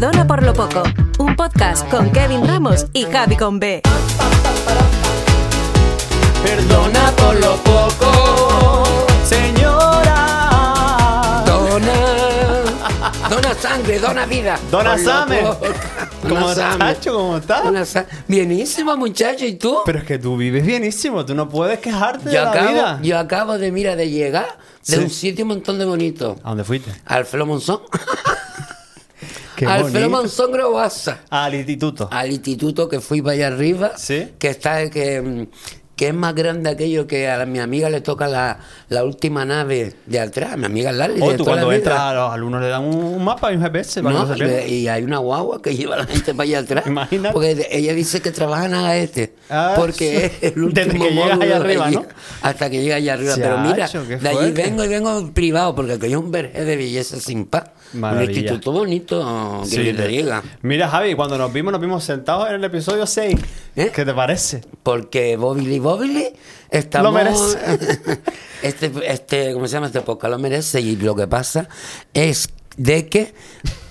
Perdona por lo poco, un podcast con Kevin Ramos y Javi con B. Perdona por lo poco, señora. Dona. Dona sangre, dona vida. Dona Por lo same. poco. ¿Cómo Dona estás. Chacho? ¿Cómo estás? Dona sa- Bienísimo, muchacho. ¿Y tú? Pero es que tú vives bienísimo, tú no puedes quejarte de yo, la acabo, vida. yo acabo de, mira, de llegar de Sí. un sitio un montón de bonito. ¿A dónde fuiste? Alfredo Monzón. Qué Alfredo bonito. Monzón Grobaza. Al instituto. Al instituto que fui para allá arriba. Sí. Que está, que, mm, que es más grande aquello que a mi amiga le toca la, la última nave de atrás. Mi amiga Lali. Oh, tú cuando entras a los alumnos le dan un, mapa y un GPS para No, que y, y hay una guagua que lleva a la gente para allá atrás. Imagínate. Porque ella dice que trabaja en Agaete. Ah, porque es el último Desde que módulo allá arriba, allí, ¿no? Hasta que llega allá arriba. Pero mira, de allí vengo y vengo privado, porque aquí hay un verje de belleza sin paz. Un instituto bonito, que Sí, te diga. Mira, Javi, cuando nos vimos, nos vimos sentados en el episodio 6. ¿Eh? ¿Qué te parece? Porque Bobili Estamos... Lo merece. este, este, ¿cómo se llama este podcast? Lo merece. Y lo que pasa es de que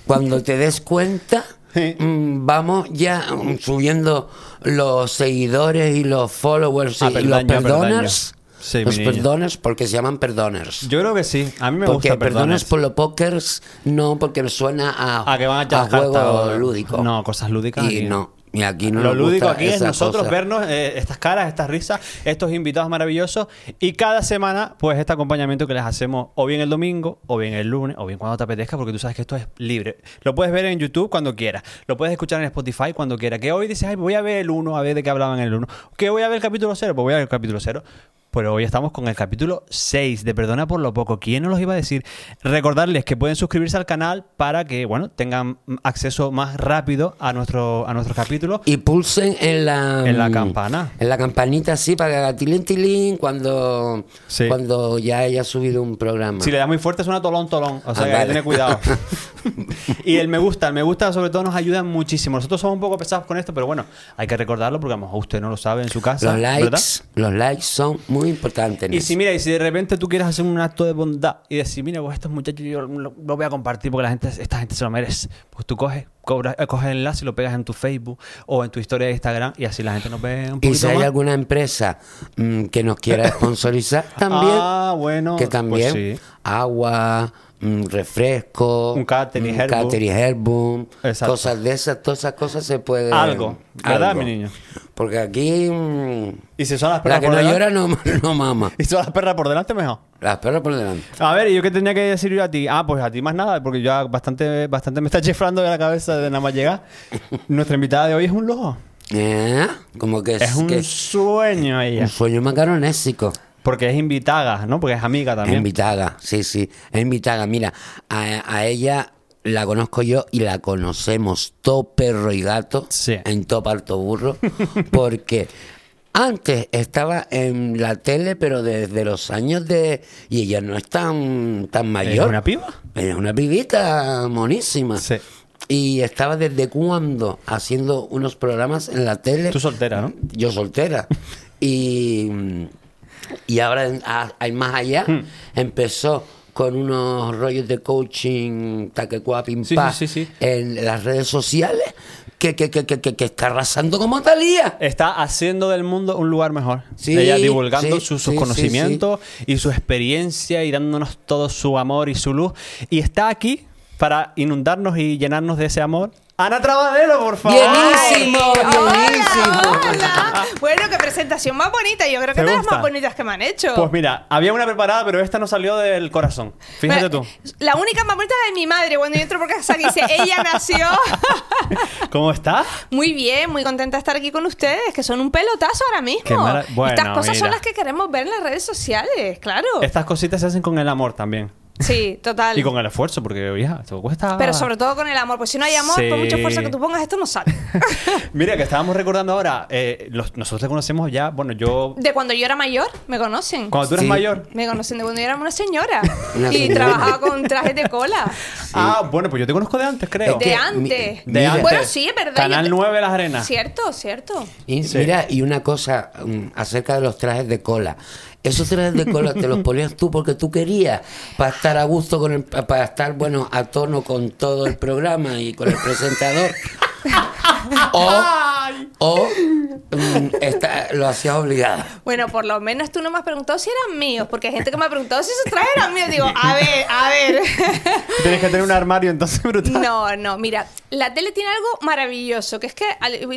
cuando te des cuenta, Sí. mm, vamos ya mm, subiendo los seguidores y los followers y, Ah, y los perdoners. Sí, los perdoners porque se llaman perdoners. Yo creo que sí. A mí me porque gusta perdoners por los pokers, no, porque me suena a, A que van a lúdico. no, cosas lúdicas Y no, y aquí no Lo lúdico aquí es nosotros cosa. vernos eh, estas caras, estas risas, estos invitados maravillosos y cada semana pues este acompañamiento que les hacemos o bien el domingo o bien el lunes o bien cuando te apetezca porque tú sabes que esto es libre. Lo puedes ver en YouTube cuando quieras, lo puedes escuchar en Spotify cuando quieras. Que hoy dices, ay, voy a ver el 1, a ver de qué hablaban en el 1. Que voy a ver el capítulo 0, pues voy a ver el capítulo 0. Pero hoy estamos con el capítulo 6 de Perdona por lo poco. ¿Quién nos los iba a decir? Recordarles que pueden suscribirse al canal para que, bueno, tengan acceso más rápido a nuestro, a nuestros capítulos. Y pulsen en la... En la campana. En la campanita, sí, para que haga tilín, tilín cuando, Sí. cuando ya haya subido un programa. Si le da muy fuerte suena tolón, tolón. O sea Ah, que hay que vale. tener cuidado. y el me gusta, el me gusta sobre todo nos ayuda muchísimo. Nosotros somos un poco pesados con esto, pero bueno, hay que recordarlo porque a lo mejor usted no lo sabe en su casa. los likes, ¿verdad? los likes son muy importantes. en Y eso. si mira, y si de repente tú quieres hacer un acto de bondad y decir, mira, pues estos muchachos yo lo, lo voy a compartir porque la gente, esta gente se lo merece, pues tú coges, cobras, eh, coges el enlace y lo pegas en tu Facebook o en tu historia de Instagram y así la gente nos ve un Y si hay más. alguna empresa mm, que nos quiera sponsorizar también, Ah, bueno, que pues también sí. agua, mm, refresco, Un catering, mm, herbum. catering herbum, Exacto. cosas de esas, todas esas cosas se pueden... Algo, ¿verdad, algo. mi niño? Porque aquí mm, Y si son las la perras que por no delante, llora no, no mama. y son las perras por delante, mejor. Las perras por delante. A ver, ¿y yo qué tenía que decir yo a ti? Ah, pues a ti más nada, porque ya bastante, bastante me está chiflando de la cabeza de nada más llegar. Nuestra invitada de hoy es un lobo. ¿Eh? Como que es, Es un que- sueño ella. un sueño macaronésico. Porque es invitada, ¿no? Porque es amiga Es también. invitada, sí, sí, es invitada. Mira, a, a ella la conozco yo y la conocemos todo perro y gato Sí. en todo parto burro, porque antes estaba en la tele, pero desde los años de... Y ella no es tan, tan ¿Es mayor. una piba? Ella es una pibita monísima. Sí. Y estaba desde cuando haciendo unos programas en la tele. Tú soltera, ¿no? Yo soltera. y, y ahora en- a- hay más allá. Hmm. Empezó con unos rollos de coaching, taquecua, pim, Sí, pa, sí, sí, sí. en las redes sociales que, que, que, que, está arrasando como Talía. Está haciendo del mundo un lugar mejor. Sí, Ella divulgando sí, sus, sus sí, conocimientos y su experiencia y dándonos todo su amor y su luz. Y está aquí para inundarnos y llenarnos de ese amor. Ana Trabadero, por favor. Bienísimo, bienísimo. Hola. Bueno, qué presentación más bonita. Yo creo que ¿Te de las gusta? más bonitas que me han hecho. Pues mira, había una preparada, pero esta no salió del corazón. Fíjate Bueno, tú. La única más bonita es de mi madre. Cuando yo entro por casa dice, ella nació. ¿Cómo estás? muy bien, muy contenta de estar aquí con ustedes, que son un pelotazo ahora mismo. Qué mara- bueno, Estas cosas son las que queremos ver en las redes sociales, claro. Estas cositas se hacen con el amor también. Sí, total. Y con el esfuerzo, porque, oye, esto cuesta. Pero sobre todo con el amor, pues si no hay amor, por mucho Sí. esfuerzo que tú pongas, esto no sale. Mira, que estábamos recordando ahora, eh, los- nosotros te conocemos ya, bueno, yo. De cuando yo era mayor, me conocen. Cuando tú eres Sí. mayor. Me conocen de cuando yo era una señora. Una y señora. trabajaba con trajes de cola. Ah, bueno, pues yo te conozco de antes, creo. De que antes. mi- De mira, antes. Bueno, sí, es verdad. Canal te- 9 Las Arenas. Cierto, cierto. Y Sí. mira, y una cosa mm, acerca de los trajes de cola. Esos trajes de cola te los ponías tú porque tú querías, para estar a gusto con el, para estar, bueno, a tono con todo el programa y con el presentador. O, o mm, esta- lo hacías obligada. Bueno, por lo menos tú no me has preguntado si eran míos, porque hay gente que me ha preguntado si esos trajes eran míos. Digo, a ver, a ver. Tienes que tener un armario entonces brutal. No, no, mira, la tele tiene algo maravilloso, que es que,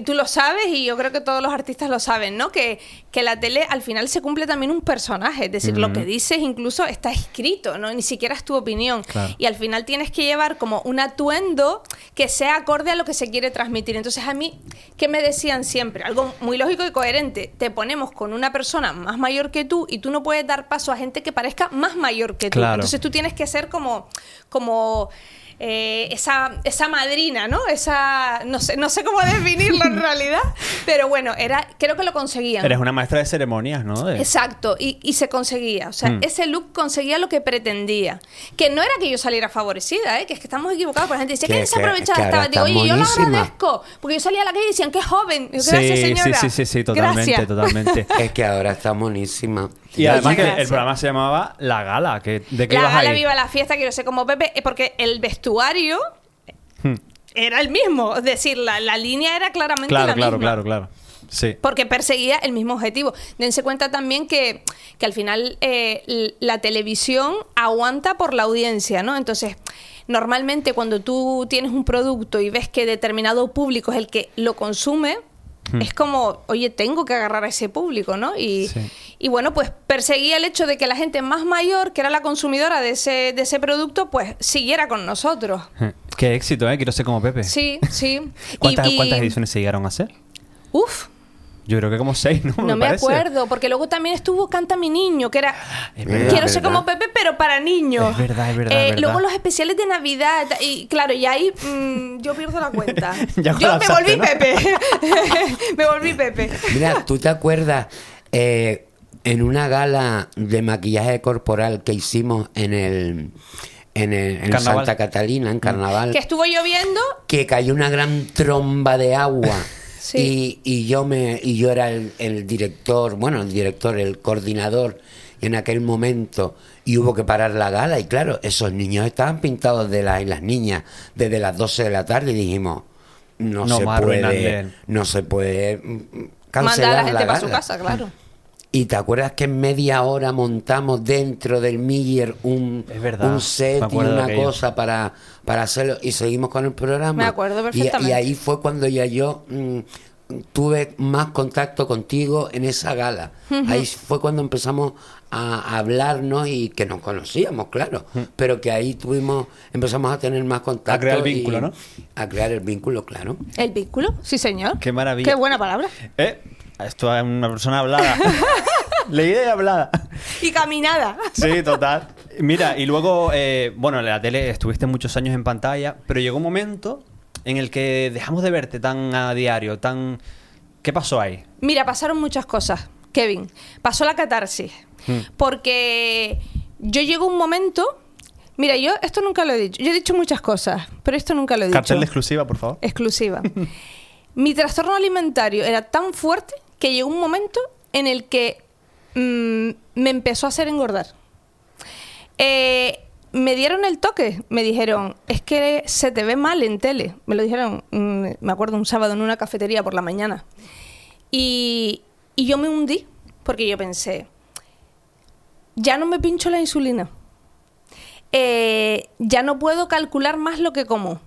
tú lo sabes y yo creo que todos los artistas lo saben, ¿no? Que, que la tele al final se cumple también un personaje, es decir, lo que dices incluso está escrito, ¿no? Ni siquiera es tu opinión. Claro. Y al final tienes que llevar como un atuendo que sea acorde a lo que se quiere transmitir. Entonces a mí, ¿qué me decían siempre? Algo muy lógico y coherente. Te ponemos con una persona más mayor que tú y tú no puedes dar paso a gente que parezca más mayor que tú. Claro. Entonces tú tienes que ser como, como eh, esa, esa madrina, ¿no? Esa, no sé, no sé cómo definirlo en realidad, pero bueno, era, creo que lo conseguían. Eres una maestra de ceremonias, ¿no? De- Exacto, y, y se conseguía. O sea, Mm. ese look conseguía lo que pretendía. Que no era que yo saliera favorecida, ¿eh? que es que estamos equivocados. Porque la gente dice, Que- ¿qué que- desaprovechada que estaba? Digo, oye, yo lo agradezco. Porque yo salía a la calle y decían, qué joven. Sí, Gracias, sí, señora. sí, sí, sí, totalmente, Gracias. totalmente. Es que ahora está monísima. Y además que el programa se llamaba La Gala, que ¿de qué La ibas gala ahí? viva la fiesta, quiero ser como Pepe, eh, porque el vestuario Hmm. era el mismo. Es decir, la, la línea era claramente Claro, la claro, misma. claro, claro. Sí. Porque perseguía el mismo objetivo. Dense cuenta también que, que al final eh, la televisión aguanta por la audiencia, ¿no? Entonces, normalmente cuando tú tienes un producto y ves que determinado público es el que lo consume, es como, oye, tengo que agarrar a ese público, ¿no? Y, Sí. y bueno, pues perseguía el hecho de que la gente más mayor, que era la consumidora de ese, de ese producto, pues siguiera con nosotros. Qué éxito, ¿eh? Quiero ser como Pepe. Sí, sí. ¿Cuántas, Y- y- cuántas ediciones se llegaron a hacer? Uf, Yo creo que como seis, ¿no? No me, acuerdo, porque luego también estuvo Canta mi niño, que era Es verdad, Quiero ser como Pepe, pero para niños. Es verdad, es verdad, Eh, es verdad. Luego los especiales de Navidad, y claro, y ahí mm, yo pierdo la cuenta. Ya yo me volví ¿no? Pepe. me volví Pepe. Mira, ¿tú te acuerdas eh, en una gala de maquillaje corporal que hicimos en el en, el- en. Santa Catalina, en Carnaval, Que estuvo lloviendo. que cayó una gran tromba de agua? Sí. y, y yo me y yo era el, el director, bueno, el director, el coordinador en aquel momento y hubo que parar la gala y claro, esos niños estaban pintados de las y las niñas desde las 12 de la tarde y dijimos no, No se puede no se puede mm, Mandar cancelar a la gente la para su casa, claro. Y te acuerdas que en media hora montamos dentro del Miller un, un set y una cosa para, para hacerlo y seguimos con el programa. Me acuerdo perfectamente. Y, ahí fue cuando ya yo mm, tuve más contacto contigo en esa gala. Ahí fue cuando empezamos a hablarnos y que nos conocíamos, claro, pero que ahí tuvimos, empezamos a tener más contacto. crear el y- vínculo, ¿no? A crear el vínculo, claro. El vínculo, sí, señor. Qué maravilla. Qué buena palabra. ¿Eh? Esto es una persona hablada. Leída y hablada. Y caminada. Sí, total. Mira, y luego, eh, bueno, en la tele estuviste muchos años en pantalla, pero llegó un momento en el que dejamos de verte tan a diario, tan... ¿Qué pasó ahí? Mira, pasaron muchas cosas, Kevin. Pasó la catarsis. Hmm. Porque yo llegó un momento. Mira, yo esto nunca lo he dicho. Yo he dicho muchas cosas, pero esto nunca lo he Cartel dicho. de exclusiva, por favor. exclusiva. Mi trastorno alimentario era tan fuerte que llegó un momento en el que mm, me empezó a hacer engordar. Eh, me dieron el toque, me dijeron, es que se te ve mal en tele. Me lo dijeron, mm, me acuerdo, un sábado en una cafetería por la mañana. Y, y yo me hundí, porque yo pensé, ya no me pincho la insulina. Eh, ya no puedo calcular más lo que como.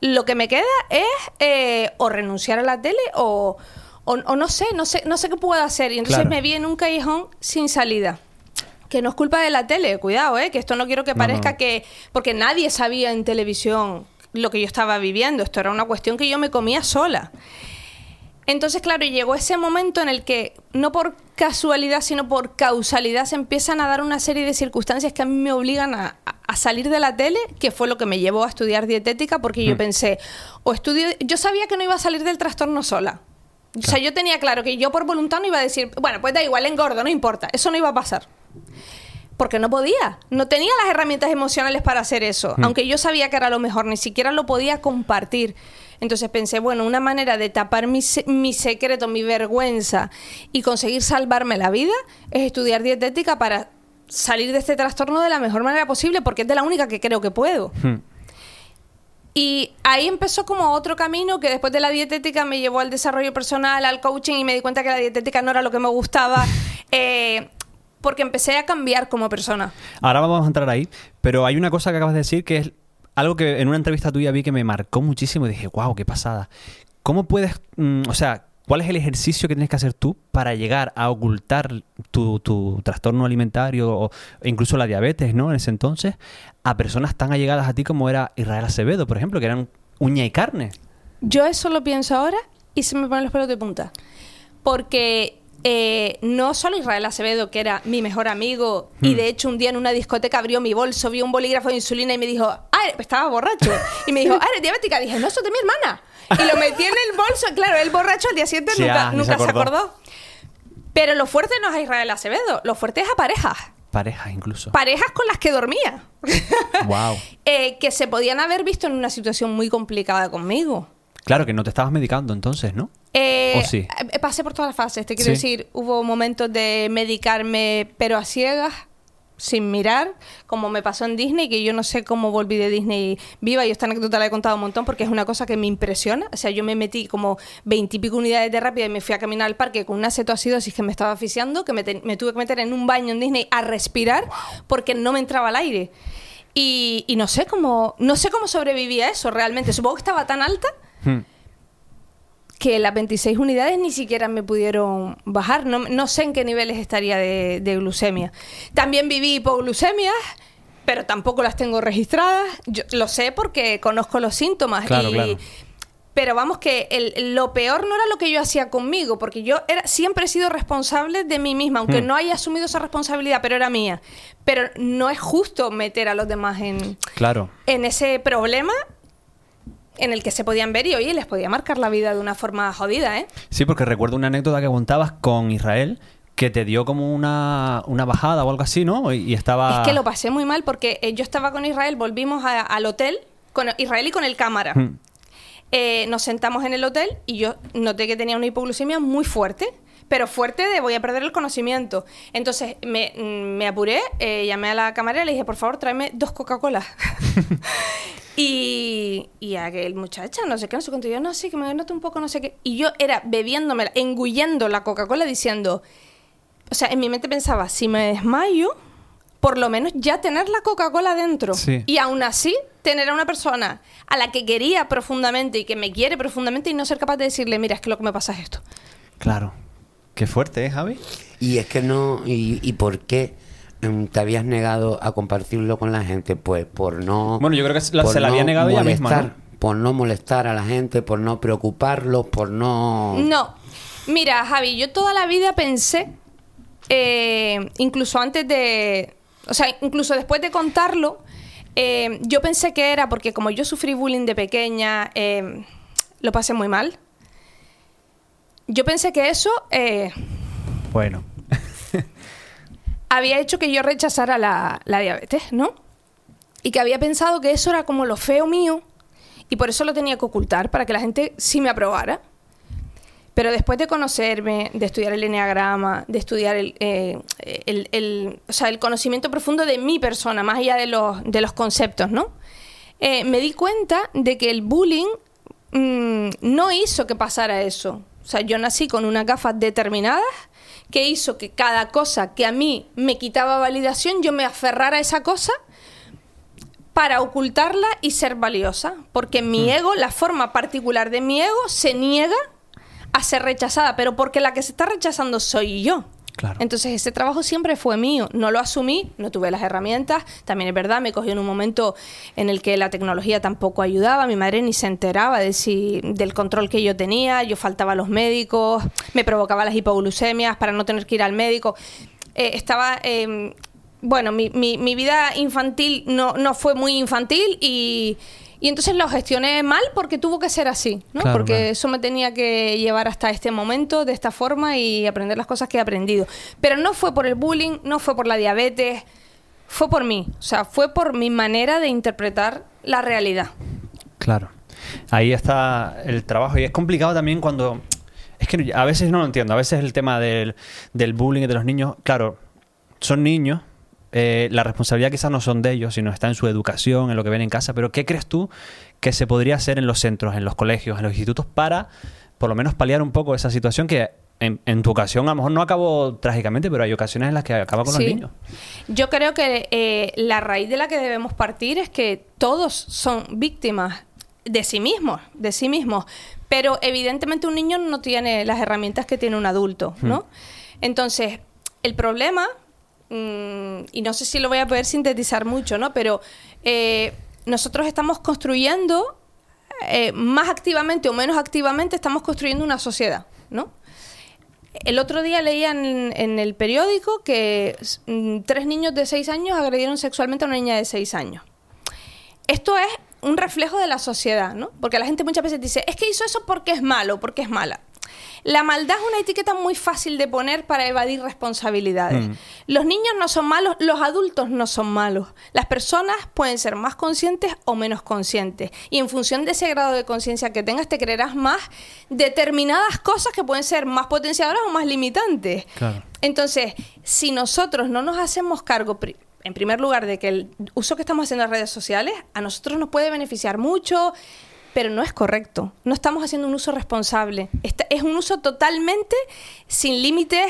Lo que me queda es eh, o renunciar a la tele o, o, o no sé, no sé, no sé qué puedo hacer. Y entonces Claro. me vi en un callejón sin salida. Que no es culpa de la tele, cuidado, ¿eh? que esto no quiero que parezca no. que. Porque nadie sabía en televisión lo que yo estaba viviendo. Esto era una cuestión que yo me comía sola. Entonces, claro, llegó ese momento en el que, no por casualidad, sino por causalidad, se empiezan a dar una serie de circunstancias que a mí me obligan a, a- a salir de la tele, que fue lo que me llevó a estudiar dietética, porque yo pensé, o estudio, yo sabía que no iba a salir del trastorno sola. O sea, yo tenía claro que yo por voluntad no iba a decir, bueno, pues da igual, engordo, no importa, eso no iba a pasar. Porque no podía, no tenía las herramientas emocionales para hacer eso, aunque yo sabía que era lo mejor, ni siquiera lo podía compartir. Entonces pensé, bueno, una manera de tapar mi, mi secreto, mi vergüenza y conseguir salvarme la vida es estudiar dietética para salir de este trastorno de la mejor manera posible, porque es de la única que creo que puedo. Hmm. Y ahí empezó como otro camino que después de la dietética me llevó al desarrollo personal, al coaching y me di cuenta que la dietética no era lo que me gustaba. eh, porque empecé a cambiar como persona. Ahora vamos a entrar ahí, pero hay una cosa que acabas de decir que es algo que en una entrevista tuya vi que me marcó muchísimo y dije, wow, qué pasada. ¿Cómo puedes, mm, o sea, cuál es el ejercicio que tienes que hacer tú para llegar a ocultar tu, trastorno alimentario o incluso la diabetes, ¿no? En ese entonces, a personas tan allegadas a ti como era Israel Acevedo, por ejemplo, que eran uña y carne. Yo eso lo pienso ahora y se me ponen los pelos de punta. Porque eh, no solo Israel Acevedo, que era mi mejor amigo, y de hecho un día en una discoteca abrió mi bolso, vio un bolígrafo de insulina y me dijo, ah, estaba borracho. Y me dijo, ah, eres diabética. dije, no, eso es de mi hermana. Y lo metí en el bolso. Claro, el borracho al día siguiente Sí, nunca, ah, se acordó. Pero lo fuerte no es a Israel Acevedo, lo fuerte es a parejas. Parejas incluso. Parejas con las que dormía. wow. Eh, que se podían haber visto en una situación muy complicada conmigo. Claro que no te estabas medicando entonces, ¿no? Eh, eh, Pasé por todas las fases, te quiero Sí. decir, hubo momentos de medicarme pero a ciegas, sin mirar, como me pasó en Disney, que yo no sé cómo volví de Disney viva, y esta anécdota la he contado un montón porque es una cosa que me impresiona, o sea, yo me metí como veintipico unidades de rápida y me fui a caminar al parque con una cetoacidosis que me estaba asfixiando, que me, tuve que meter en un baño en Disney a respirar porque no me entraba el aire. Y, y no sé cómo no sé cómo sobreviví a eso realmente. Supongo que estaba tan alta Hmm. Que las 26 unidades ni siquiera me pudieron bajar. No, no sé en qué niveles estaría de, de glucemia. También viví hipoglucemias, pero tampoco las tengo registradas. Yo lo sé porque conozco los síntomas. Claro, y- claro. Pero vamos que el- lo peor no era lo que yo hacía conmigo, porque yo era, siempre he sido responsable de mí misma, aunque Hmm. no haya asumido esa responsabilidad, pero era mía. Pero no es justo meter a los demás en, Claro. en ese problema en el que se podían ver y oye, les podía marcar la vida de una forma jodida, ¿eh? Sí, porque recuerdo una anécdota que contabas con Israel que te dio como una, una bajada o algo así, ¿no? Y, y estaba... Es que lo pasé muy mal porque eh, yo estaba con Israel, volvimos a- al hotel, con Israel y con el cámara. Hmm. Eh, nos sentamos en el hotel y yo noté que tenía una hipoglucemia muy fuerte, pero fuerte de voy a perder el conocimiento. Entonces me, mm, me apuré, eh, llamé a la camarera y le dije, por favor, tráeme dos Coca-Cola. y, y aquel muchacha, no sé qué, no sé cuánto, yo no sé, que me noto un poco, no sé qué. Y yo era bebiéndome, engullendo la Coca-Cola diciendo, o sea, en mi mente pensaba, si me desmayo, por lo menos ya tener la Coca-Cola dentro. Sí. Y aún así, tener a una persona a la que quería profundamente y que me quiere profundamente y no ser capaz de decirle, mira, es que lo que me pasa es esto. Claro. Qué fuerte, ¿eh, Javi? Y es que no, y, y por qué mm, te habías negado a compartirlo con la gente, pues por no... Bueno, yo creo que se la- por se la había negado ella misma, molestar, ¿no? Por no molestar a la gente, por no preocuparlos, por no... No. Mira, Javi, yo toda la vida pensé, eh, incluso antes de. O sea, incluso después de contarlo, eh, yo pensé que era porque, como yo sufrí bullying de pequeña, eh, lo pasé muy mal. Yo pensé que eso eh, Bueno. había hecho que yo rechazara la, la diabetes, ¿no? Y que había pensado que eso era como lo feo mío y por eso lo tenía que ocultar, para que la gente sí me aprobara. Pero después de conocerme, de estudiar el enneagrama, de estudiar el, eh, el- el- o sea, el conocimiento profundo de mi persona, más allá de los, de los conceptos, ¿no? Eh, me di cuenta de que el bullying mm, no hizo que pasara eso. O sea, yo nací con unas gafas determinadas que hizo que cada cosa que a mí me quitaba validación, yo me aferrara a esa cosa para ocultarla y ser valiosa. Porque mi ego, la forma particular de mi ego, se niega a ser rechazada, pero porque la que se está rechazando soy yo. Entonces ese trabajo siempre fue mío, no lo asumí, no tuve las herramientas, también es verdad, me cogió en un momento en el que la tecnología tampoco ayudaba, mi madre ni se enteraba de si, del control que yo tenía, yo faltaba a los médicos, me provocaba las hipoglucemias para no tener que ir al médico. Eh, estaba, eh, bueno, mi, mi- mi vida infantil no, no fue muy infantil y, y entonces lo gestioné mal porque tuvo que ser así, ¿no? Claro, porque claro. eso me tenía que llevar hasta este momento de esta forma y aprender las cosas que he aprendido. Pero no fue por el bullying, no fue por la diabetes, fue por mí. O sea, fue por mi manera de interpretar la realidad. Claro. ahí está el trabajo. Y es complicado también cuando... Es que a veces no lo entiendo. A veces el tema del, del bullying de los niños, claro, son niños. Eh, la responsabilidad quizás no son de ellos, sino está en su educación, en lo que ven en casa. Pero ¿qué crees tú que se podría hacer en los centros, en los colegios, en los institutos para por lo menos paliar un poco esa situación que en, en tu ocasión a lo mejor no acabó trágicamente, pero hay ocasiones en las que acaba con Sí. los niños? Yo creo que eh, la raíz de la que debemos partir es que todos son víctimas de sí mismos, de sí mismos. Pero evidentemente un niño no tiene las herramientas que tiene un adulto, ¿no? Entonces, el problema, mm, y no sé si lo voy a poder sintetizar mucho, ¿no? Pero eh, nosotros estamos construyendo, eh, más activamente o menos activamente, estamos construyendo una sociedad, ¿no? El otro día leía en, en el periódico que mm, tres niños de seis años agredieron sexualmente a una niña de seis años. Esto es un reflejo de la sociedad, ¿no? Porque la gente muchas veces dice, es que hizo eso porque es malo, porque es mala. La maldad es una etiqueta muy fácil de poner para evadir responsabilidades. Mm. Los niños no son malos, los adultos no son malos. Las personas pueden ser más conscientes o menos conscientes. Y en función de ese grado de conciencia que tengas, te creerás más determinadas cosas que pueden ser más potenciadoras o más limitantes. Claro. Entonces, si nosotros no nos hacemos cargo, pri- en primer lugar, de que el uso que estamos haciendo de las redes sociales a nosotros nos puede beneficiar mucho, pero no es correcto. No estamos haciendo un uso responsable. Esta- es un uso totalmente sin límites,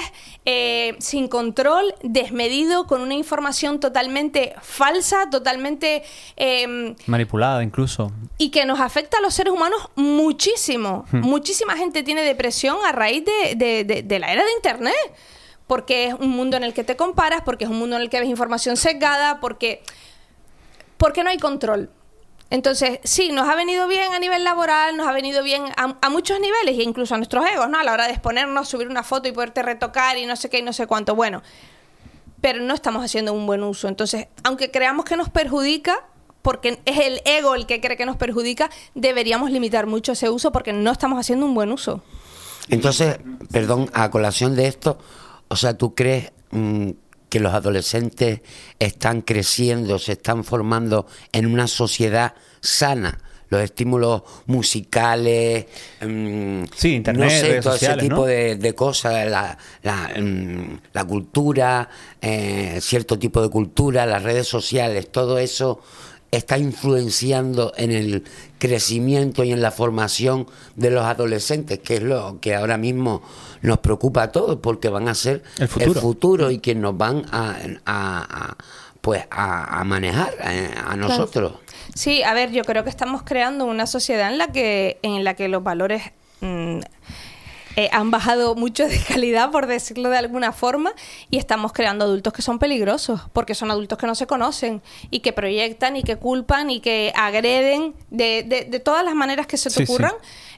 eh, sin control, desmedido, con una información totalmente falsa, totalmente... em, Manipulada incluso. y que nos afecta a los seres humanos muchísimo. Muchísima gente tiene depresión a raíz de, de- de- de la era de Internet. Porque es un mundo en el que te comparas, porque es un mundo en el que ves información sesgada, porque, porque no hay control. Entonces, sí, nos ha venido bien a nivel laboral, nos ha venido bien a, muchos niveles, e incluso a nuestros egos, ¿no? A la hora de exponernos, subir una foto y poderte retocar y no sé qué y no sé cuánto. Bueno, pero no estamos haciendo un buen uso. Entonces, aunque creamos que nos perjudica, porque es el ego el que cree que nos perjudica, deberíamos limitar mucho ese uso porque no estamos haciendo un buen uso. Entonces, perdón, a colación de esto, o sea, ¿tú crees mm, que los adolescentes están creciendo, se están formando en una sociedad sana? Los estímulos musicales, mm, Sí, internet, no sé, redes todo sociales, ese tipo ¿no? de, de cosas, la, la, mm, la cultura, eh, cierto tipo de cultura, las redes sociales, todo eso está influenciando en el crecimiento y en la formación de los adolescentes, que es lo que ahora mismo nos preocupa a todos, porque van a ser El futuro. futuro y que nos van a, a- a, pues a, a manejar eh, a nosotros. Sí, a ver, yo creo que estamos creando una sociedad en la que, en la que los valores mm, eh, han bajado mucho de calidad, por decirlo de alguna forma, y estamos creando adultos que son peligrosos, porque son adultos que no se conocen y que proyectan y que culpan y que agreden de, de- de todas las maneras que se te Sí, sí. ocurran,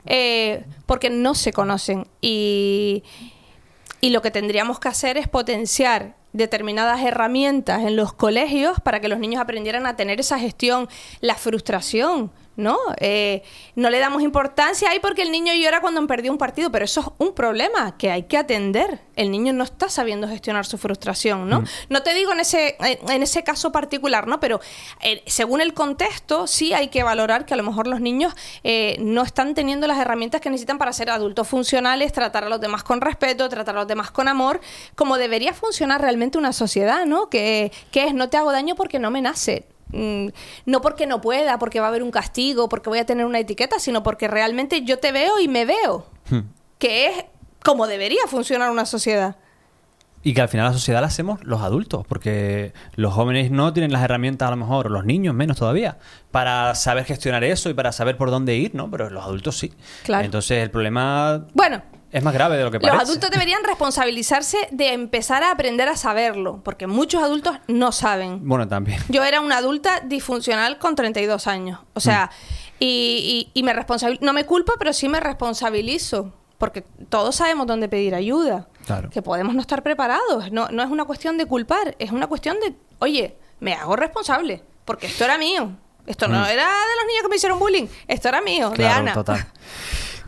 eh, porque no se conocen. Y, y lo que tendríamos que hacer es potenciar determinadas herramientas en los colegios para que los niños aprendieran a tener esa gestión, la frustración, ¿no? Eh, no le damos importancia ahí porque el niño llora cuando perdió un partido, pero eso es un problema que hay que atender. El niño no está sabiendo gestionar su frustración, ¿no? No te digo en ese, en ese caso particular, ¿no? Pero eh, según el contexto, sí hay que valorar que a lo mejor los niños eh, no están teniendo las herramientas que necesitan para ser adultos funcionales, tratar a los demás con respeto, tratar a los demás con amor, como debería funcionar realmente una sociedad, ¿no? Que, que es no te hago daño porque no me nace. Mm, No porque no pueda, porque va a haber un castigo, porque voy a tener una etiqueta, sino porque realmente yo te veo y me veo. Que es como debería funcionar una sociedad. Y que al final la sociedad la hacemos los adultos, porque los jóvenes no tienen las herramientas a lo mejor, o los niños menos todavía, para saber gestionar eso y para saber por dónde ir, ¿no? Pero los adultos sí. Claro. Entonces el problema Bueno, es más grave de lo que parece. Los adultos deberían responsabilizarse de empezar a aprender a saberlo, porque muchos adultos no saben. Bueno, también. Yo era una adulta disfuncional con 32 años. O sea, y, y- y me responsabil- no me culpo, pero sí me responsabilizo. Porque todos sabemos dónde pedir ayuda. Claro. Que podemos no estar preparados. No, no es una cuestión de culpar, es una cuestión de, oye, me hago responsable. Porque esto era mío. Esto no era de los niños que me hicieron bullying. Esto era mío, de Ana. total.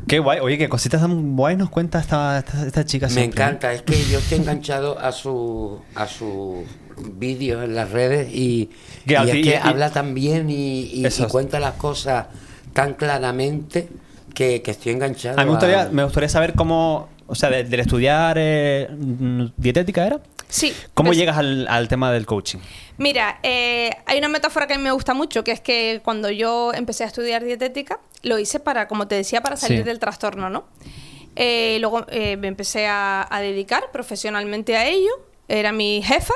Qué guay. Oye, qué cositas tan guay nos cuenta esta, esta, esta chica Me siempre, ¿eh? encanta, es que yo estoy enganchado a su a sus vídeos en las redes y, y es que y- habla tan bien y, y- cuenta las cosas tan claramente que, que estoy enganchado. A mí me gustaría, a- me gustaría saber cómo, o sea, de- del estudiar eh, dietética era. Sí. ¿Cómo pues- llegas al, al tema del coaching? Mira, eh, hay una metáfora que a mí me gusta mucho, que es que cuando yo empecé a estudiar dietética, lo hice para, como te decía, para salir Sí. del trastorno, ¿no? Eh, luego eh, me empecé a, a dedicar profesionalmente a ello, era mi jefa,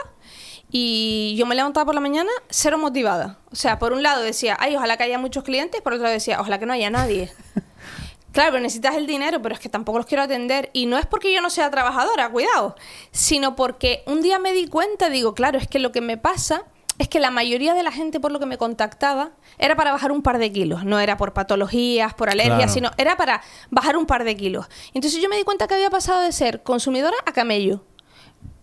y yo me levantaba por la mañana cero motivada. O sea, por un lado decía, ay, ojalá que haya muchos clientes, por otro lado decía, ojalá que no haya nadie. Claro, pero necesitas el dinero, pero es que tampoco los quiero atender. Y no es porque yo no sea trabajadora, cuidado, sino porque un día me di cuenta, digo, claro, es que lo que me pasa es que la mayoría de la gente por lo que me contactaba era para bajar un par de kilos. No era por patologías, por alergias, Claro. sino era para bajar un par de kilos. Entonces yo me di cuenta que había pasado de ser consumidora a camello.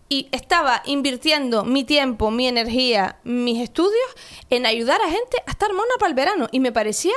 Y estaba invirtiendo mi tiempo, mi energía, mis estudios en ayudar a gente a estar mona para el verano. Y me parecía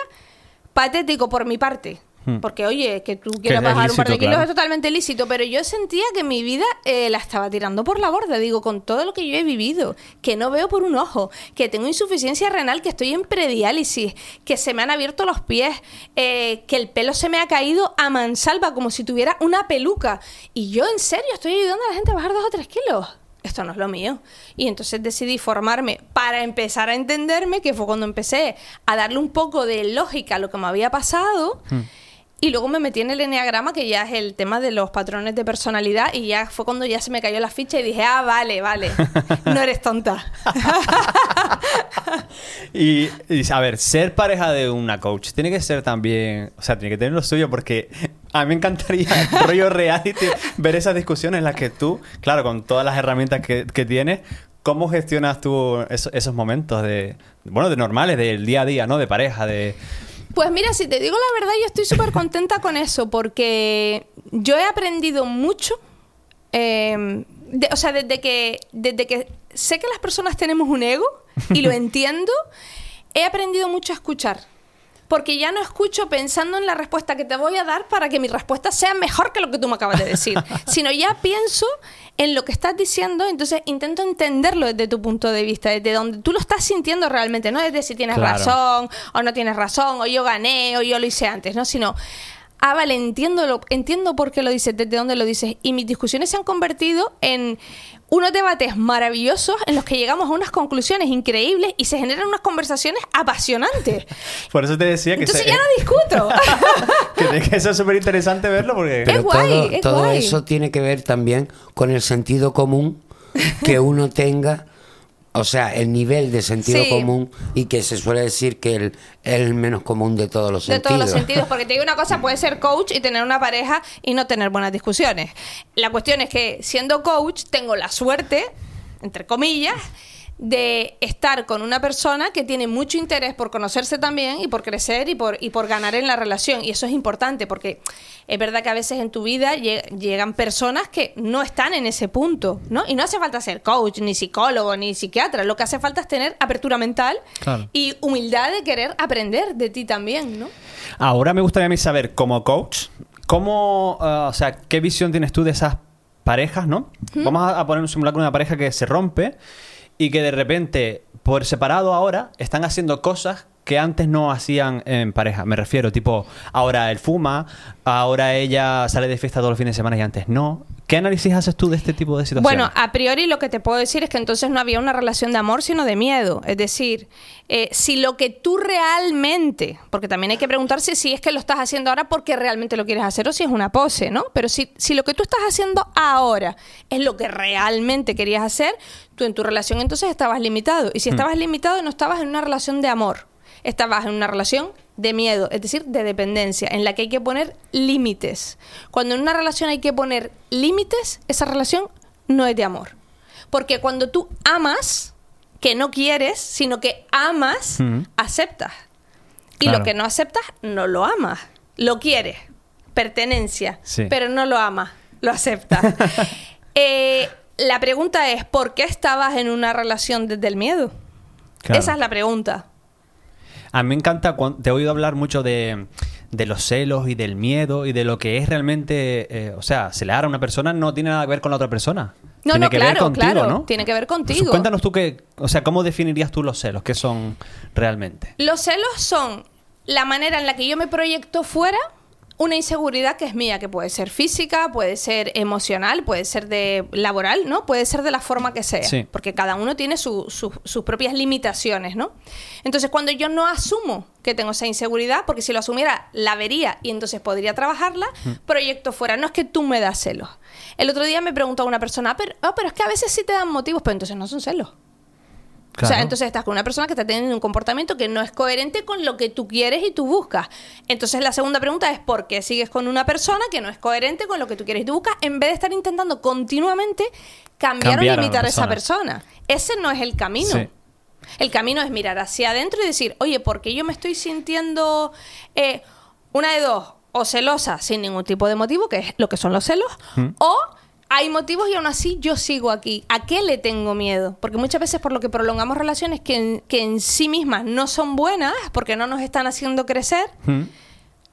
patético por mi parte. Hmm. Porque, oye, que tú quieras bajar un par de kilos claro. es totalmente lícito, pero yo sentía que mi vida eh, la estaba tirando por la borda, digo, con todo lo que yo he vivido, que no veo por un ojo, que tengo insuficiencia renal, que estoy en prediálisis, que se me han abierto los pies, eh, que el pelo se me ha caído a mansalva como si tuviera una peluca. Y yo, en serio, estoy ayudando a la gente a bajar dos o tres kilos. Esto no es lo mío. Y entonces decidí formarme para empezar a entenderme, que fue cuando empecé a darle un poco de lógica a lo que me había pasado. Y luego me metí en el enneagrama, que ya es el tema de los patrones de personalidad, y ya fue cuando ya se me cayó la ficha y dije, ah, vale, vale, no eres tonta. Y, a ver, ser pareja de una coach tiene que ser también, o sea, tiene que tener lo suyo porque a mí me encantaría, rollo reality, ver esas discusiones en las que tú, claro, con todas las herramientas que, que tienes, ¿cómo gestionas tú eso- esos momentos de, bueno, de normales, del día a día, ¿no? De pareja, de... Pues mira, si te digo la verdad, yo estoy súper contenta con eso, porque yo he aprendido mucho. eh, de- o sea, desde que, desde que sé que las personas tenemos un ego y lo entiendo, he aprendido mucho a escuchar. Porque ya no escucho pensando en la respuesta que te voy a dar para que mi respuesta sea mejor que lo que tú me acabas de decir, sino ya pienso en lo que estás diciendo, entonces intento entenderlo desde tu punto de vista, desde donde tú lo estás sintiendo realmente, no desde si tienes Claro. razón o no tienes razón, o yo gané, o yo lo hice antes, ¿no? Sino, ah, vale, entiendo, lo, entiendo por qué lo dices, desde dónde lo dices. Y mis discusiones se han convertido en unos debates maravillosos en los que llegamos a unas conclusiones increíbles y se generan unas conversaciones apasionantes. Por eso te decía que, Entonces se- ya no discuto. que ser súper interesante verlo porque... Es Pero guay, todo, es todo guay. eso tiene que ver también con el sentido común que uno tenga, o sea, el nivel de sentido Sí. común y que se suele decir que el, el menos común de todos los De sentidos. todos los sentidos, porque te digo una cosa, puedes ser coach y tener una pareja y no tener buenas discusiones. La cuestión es que siendo coach tengo la suerte, entre comillas, de estar con una persona que tiene mucho interés por conocerse también y por crecer y por, y por ganar en la relación. Y eso es importante porque es verdad que a veces en tu vida lle- llegan personas que no están en ese punto, ¿no? Y no hace falta ser coach, ni psicólogo, ni psiquiatra. Lo que hace falta es tener apertura mental Claro. y humildad de querer aprender de ti también, ¿no? Ahora me gustaría a mí saber, como coach, cómo, eh, o sea, qué visión tienes tú de esas parejas, ¿no? Vamos a, a poner un simulacro de una pareja que se rompe y que de repente, por separado ahora, están haciendo cosas que antes no hacían en pareja. Me refiero, tipo, ahora él fuma, ahora ella sale de fiesta todos los fines de semana y antes no. ¿Qué análisis haces tú de este tipo de situaciones? Bueno, a priori lo que te puedo decir es que entonces no había una relación de amor, sino de miedo. Es decir, eh, si lo que tú realmente, porque también hay que preguntarse si es que lo estás haciendo ahora porque realmente lo quieres hacer o si es una pose, ¿no? Pero si, si lo que tú estás haciendo ahora es lo que realmente querías hacer, tú en tu relación entonces estabas limitado. Y si estabas limitado, no estabas en una relación de amor. Estabas en una relación de miedo, es decir, de dependencia, en la que hay que poner límites. Cuando en una relación hay que poner límites, esa relación no es de amor. Porque cuando tú amas, que no quieres, sino que amas, aceptas. Y Claro. lo que no aceptas, no lo amas. Lo quieres. Pertenencia. Sí. Pero no lo amas. Lo aceptas. Eh, la pregunta es, ¿por qué estabas en una relación desde el miedo? Claro. Esa es la pregunta. A mí me encanta, te he oído hablar mucho de, de los celos y del miedo y de lo que es realmente, eh, o sea, celar a una persona no tiene nada que ver con la otra persona. No, tiene no, que ver claro, contigo, claro. ¿no? Tiene que ver Pues contigo. cuéntanos tú que, o sea, ¿cómo definirías tú los celos? ¿Qué son realmente? Los celos son la manera en la que yo me proyecto fuera una inseguridad que es mía, que puede ser física, puede ser emocional, puede ser de laboral, ¿no? Puede ser de la forma que sea. Sí. Porque cada uno tiene su- su- sus propias limitaciones, ¿no? Entonces, cuando yo no asumo que tengo esa inseguridad, porque si lo asumiera, la vería y entonces podría trabajarla, proyecto fuera. No es que tú me das celos. El otro día me preguntó una persona, "Ah, pero, ah, pero es que a veces sí te dan motivos, pero entonces no son celos. O sea, entonces estás con una persona que está teniendo un comportamiento que no es coherente con lo que tú quieres y tú buscas. Entonces la segunda pregunta es ¿por qué sigues con una persona que no es coherente con lo que tú quieres y tú buscas en vez de estar intentando continuamente cambiar, o limitar a esa persona. Ese no es el camino. Sí. El camino es mirar hacia adentro y decir, oye, ¿por qué yo me estoy sintiendo eh, una de dos? O celosa sin ningún tipo de motivo, que es lo que son los celos, o hay motivos y aún así yo sigo aquí. ¿A qué le tengo miedo? Porque muchas veces por lo que prolongamos relaciones que en, que en sí mismas no son buenas, porque no nos están haciendo crecer, Mm.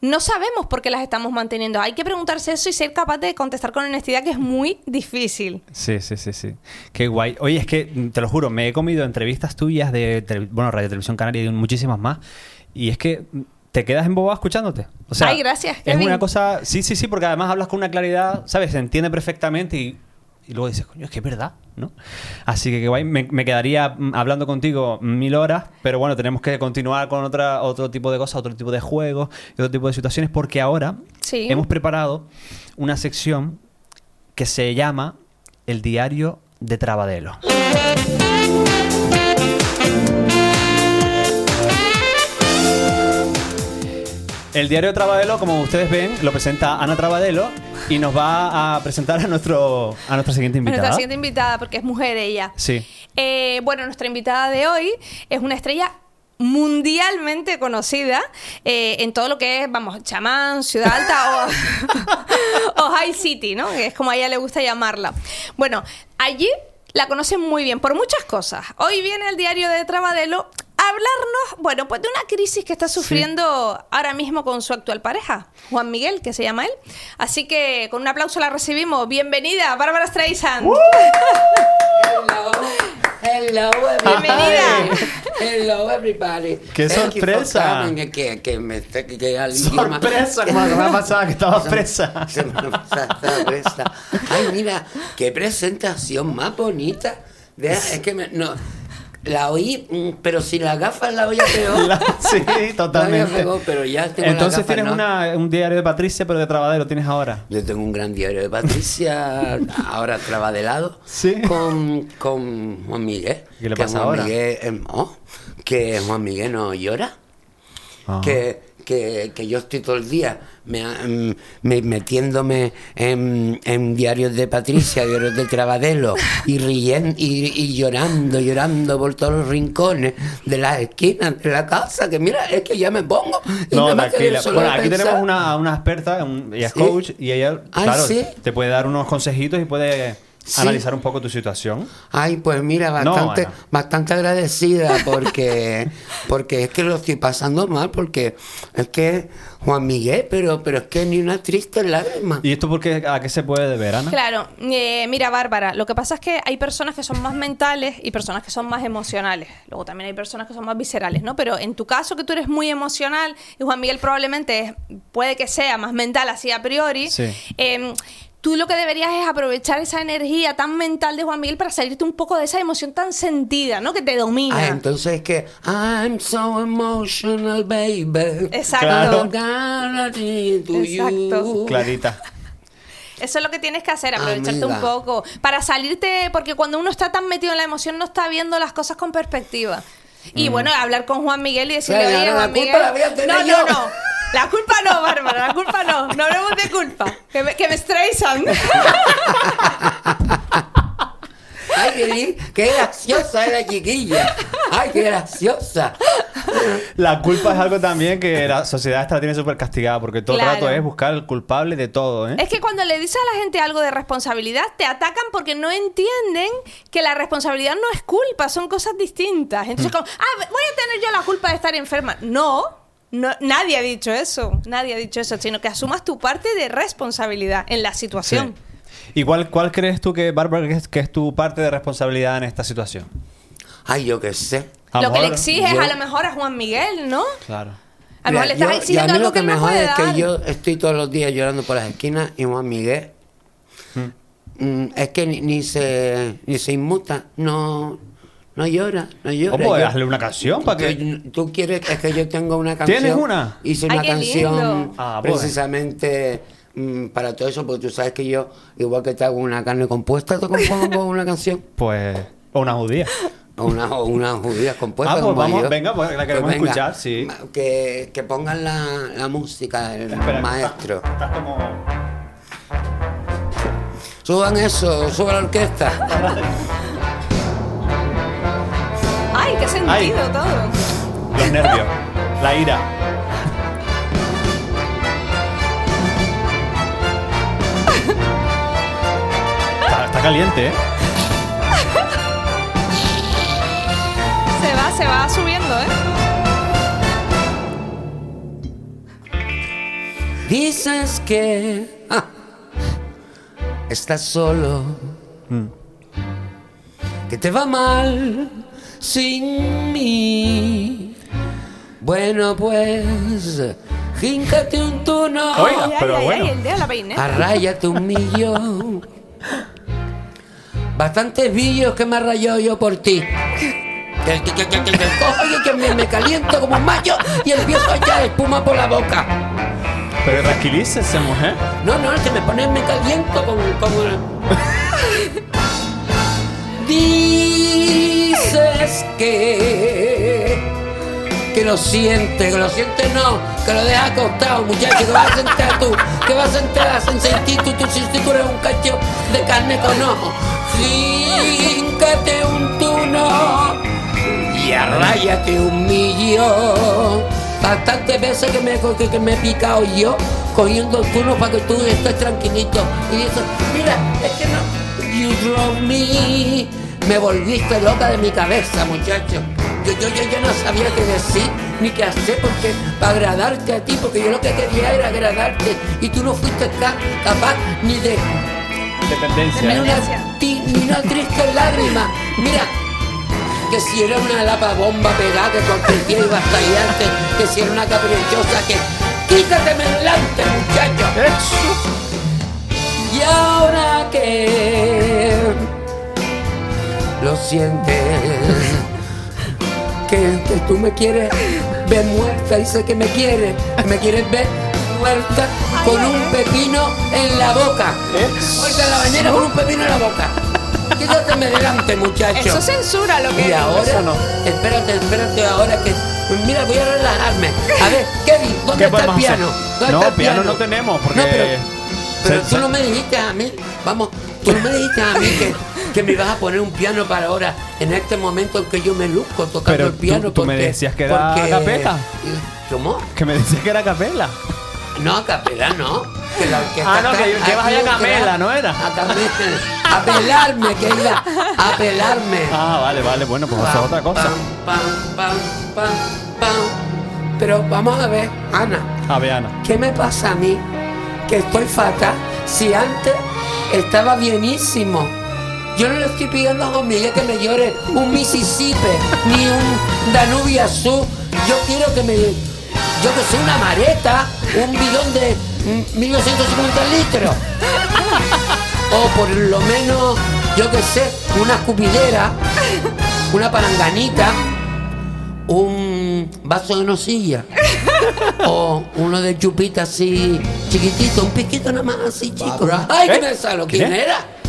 no sabemos por qué las estamos manteniendo. Hay que preguntarse eso y ser capaz de contestar con honestidad, que es muy difícil. Sí, sí, sí, sí. Qué guay. Oye, es que mm, te lo juro, me he comido entrevistas tuyas de bueno, Radio Televisión Canaria y muchísimas más. Y es que mm, te quedas embobado escuchándote. O sea, Ay, gracias, Es Kevin. una cosa. Sí, sí, sí, porque además hablas con una claridad, ¿sabes? Se entiende perfectamente y, y luego dices, coño, es que es verdad, ¿no? Así que qué guay. Me, me quedaría mm, hablando contigo mil horas, pero bueno, tenemos que continuar con otra, otro tipo de cosas, otro tipo de juegos y otro tipo de situaciones, porque ahora Sí. hemos preparado una sección que se llama El Diario de Trabadelo. El Diario de Trabadelo, como ustedes ven, lo presenta Ana Trabadelo y nos va a presentar a, nuestro, a nuestra siguiente invitada. Nuestra siguiente invitada, porque es mujer ella. Sí. Eh, bueno, nuestra invitada de hoy es una estrella mundialmente conocida eh, en todo lo que es, vamos, chamán, ciudad alta o, o high city, ¿no? Que es como a ella le gusta llamarla. Bueno, allí la conocen muy bien por muchas cosas. Hoy viene el diario de Trabadelo a hablarnos, bueno, pues de una crisis que está sufriendo ahora mismo con su actual pareja, Juan Miguel, que se llama él. Así que con un aplauso la recibimos. Bienvenida, Bárbara Streisand. Hello, hello, Bienvenida. Hello, everybody. ¡Qué Thank sorpresa! Que, que, me, que, llama- Sorpresa, como la semana pasada que estabas presa. Semana pasada estaba presa. Ay, mira, qué presentación más bonita. Deja- es que me, no, la oí, mm, pero si las gafas la oía peor. La- sí, totalmente. pegó, pero ya tengo Entonces gafas, tienes ¿no? una- un diario de Patricia, pero de Trabadelo tienes ahora. Yo tengo un gran diario de Patricia, ahora trabadelado, Sí. con, con Juan Miguel. ¿Qué le que pasa Juan ahora? Miguel, em, oh, que Juan Miguel no llora. Ajá. Que, que, que yo estoy todo el día me, em, me- metiéndome en, en diarios de Patricia, diarios de Trabadelo, y riendo y, y llorando, llorando por todos los rincones de las esquinas de la casa, que mira, es que ya me pongo. y No, tranquila. Bueno, aquí pensar- tenemos una, una experta, un- ella es ¿Sí? coach, y ella, claro, ¿sí? te puede dar unos consejitos y puede Sí. analizar un poco tu situación. Ay, pues mira, bastante, bastante agradecida porque, porque es que lo estoy pasando mal, porque es que Juan Miguel, pero, pero es que ni una triste lágrima. ¿Y esto por qué, a qué se puede deber, Ana? Claro, eh, mira Bárbara, lo que pasa es que hay personas que son más mentales y personas que son más emocionales. Luego también hay personas que son más viscerales, ¿no? Pero en tu caso que tú eres muy emocional y Juan Miguel probablemente es- puede que sea más mental así a priori. Sí. eh, Tú lo que deberías es aprovechar esa energía tan mental de Juan Miguel para salirte un poco de esa emoción tan sentida, ¿no? Que te domina. Ah, entonces es que I'm so emotional, baby. Exacto. To Exacto. you. Clarita. Eso es lo que tienes que hacer, aprovecharte Amiga. un poco. Para salirte, porque cuando uno está tan metido en la emoción no está viendo las cosas con perspectiva. Y bueno, hablar con Juan Miguel y decirle, Claro, oye, Juan culpa Miguel. la voy a tener no, yo". no, no. La culpa no, Bárbara, la culpa no. No hablemos de culpa. Que me, que me estresan. Ay, qué, qué graciosa es la chiquilla. Ay, qué graciosa. La culpa es algo también que la sociedad esta la tiene súper castigada porque todo Claro. el rato es buscar el culpable de todo, ¿eh? Es que cuando le dices a la gente algo de responsabilidad, te atacan porque no entienden que la responsabilidad no es culpa, son cosas distintas. Mm. Entonces, como, ah, voy a tener yo la culpa de estar enferma. No, no, nadie ha dicho eso, nadie ha dicho eso, sino que asumas tu parte de responsabilidad en la situación. Sí. ¿Y cuál, cuál crees tú que, Bárbara, que es, que es tu parte de responsabilidad en esta situación? Ay, yo qué sé. A Lo que le mejor- exiges yo- a lo mejor a Juan Miguel, ¿no? Claro. A lo mejor le estás yo- y a exigiendo mí algo lo que que me jode es que yo estoy todos los días llorando por las esquinas y Juan Miguel mm, es que ni, ni se ni se inmuta, no no llora, no llora. ¿Cómo? Yo- Hazle una canción para que. Tú- quieres es que yo tengo una canción. ¿Tienes una? Hice una canción. Ah, pues. precisamente mm, para todo eso, porque tú sabes que yo, igual que te hago una carne compuesta, te compongo una canción. Pues. O una judía. O una, o una judía compuesta. Ah, pues como vamos, yo. venga, pues la queremos venga, escuchar, sí. Que, que pongan la, la música del Espera, maestro. Estás, estás como. Suban eso, suban la orquesta. Ay, qué sentido Ay. todo. Los nervios. La ira. Está, está caliente, ¿eh? Se va, se va subiendo, ¿eh? Dices que ah, estás solo, que te va mal sin mí. Bueno, pues, híncate un tono, Oiga. Ay, pero ay, bueno. ay, el dedo a la peineta. arráyate un millón. Bastantes billos que me rayó yo por ti. Que, que, que, que, que, que cojo y que me, me caliento como un mayo y empiezo a echar espuma por la boca. Pero tranquilícese, mujer. No, no, es que me pone, me caliento como... como... Dices que... Que lo sientes, que lo sientes no, que lo dejas acostado, muchacho, que vas a sentir tú, que vas a sentir, a sentir tú, tú, si tú eres un cacho de carne con ojo. Fíncate un tuno y arráyate un millón. Bastantes veces que me, que, que me he picado yo cogiendo turno para que tú estés tranquilito. Y dices, mira, es que no. You drove me. Me volviste loca de mi cabeza, muchacho. Yo, yo, yo, yo no sabía qué decir ni qué hacer porque para agradarte a ti, porque yo lo que quería era agradarte y tú no fuiste ca- capaz ni de Dependencia. ni una, ti- ni una triste lágrima. Mira, que si era una lapa bomba pegada que cualquier día iba a estallarte, que si era una caprichosa que quítateme delante, muchacho. Y ahora que lo sientes, que, que tú me quieres ver muerta y sé que me quieres, me quieres ver muerta con un pepino en la boca. Oiga, en la bañera con un pepino en la boca. Quítateme delante, muchacho. Eso censura lo que Y ahora, Eso no. espérate, espérate ahora que. Mira, voy a relajarme. A ver, Kevin, ¿dónde ¿Qué está el piano? ¿Dónde No, está el piano no tenemos, porque No, pero, pero se- tú se- no me dijiste a mí, vamos, tú no me dijiste a mí que, que me ibas a poner un piano para ahora, en este momento en que yo me luzco tocando Pero el piano. tú- tú me porque- decías que era porque- capela. ¿Cómo? Que me decías que era capela. No, a capela no. Que la orquesta Ah, no, que- que vas a detrás. ¿no era? A Camela. A pelarme, que iba a pelarme. Ah, vale, vale. Bueno, pues eso es otra cosa. Pam, pam, pam, pam, pam. Pero vamos a ver, Ana, A ver, Ana. ¿qué me pasa a mí? Que estoy fatal. Si antes estaba bienísimo. Yo no le estoy pidiendo a Miguel que me llore un Mississippi ni un Danubio azul. Yo quiero que me. Yo que soy una mareta, un bidón de mm, 1250 litros. O por lo menos, yo que sé, una escupidera, una palanganita, un vaso de nocilla. O uno de chupita así chiquitito, un piquito nada más así chico. ¡Ay, ¿Eh? qué me salo! ¿Quién ¿Quién? era?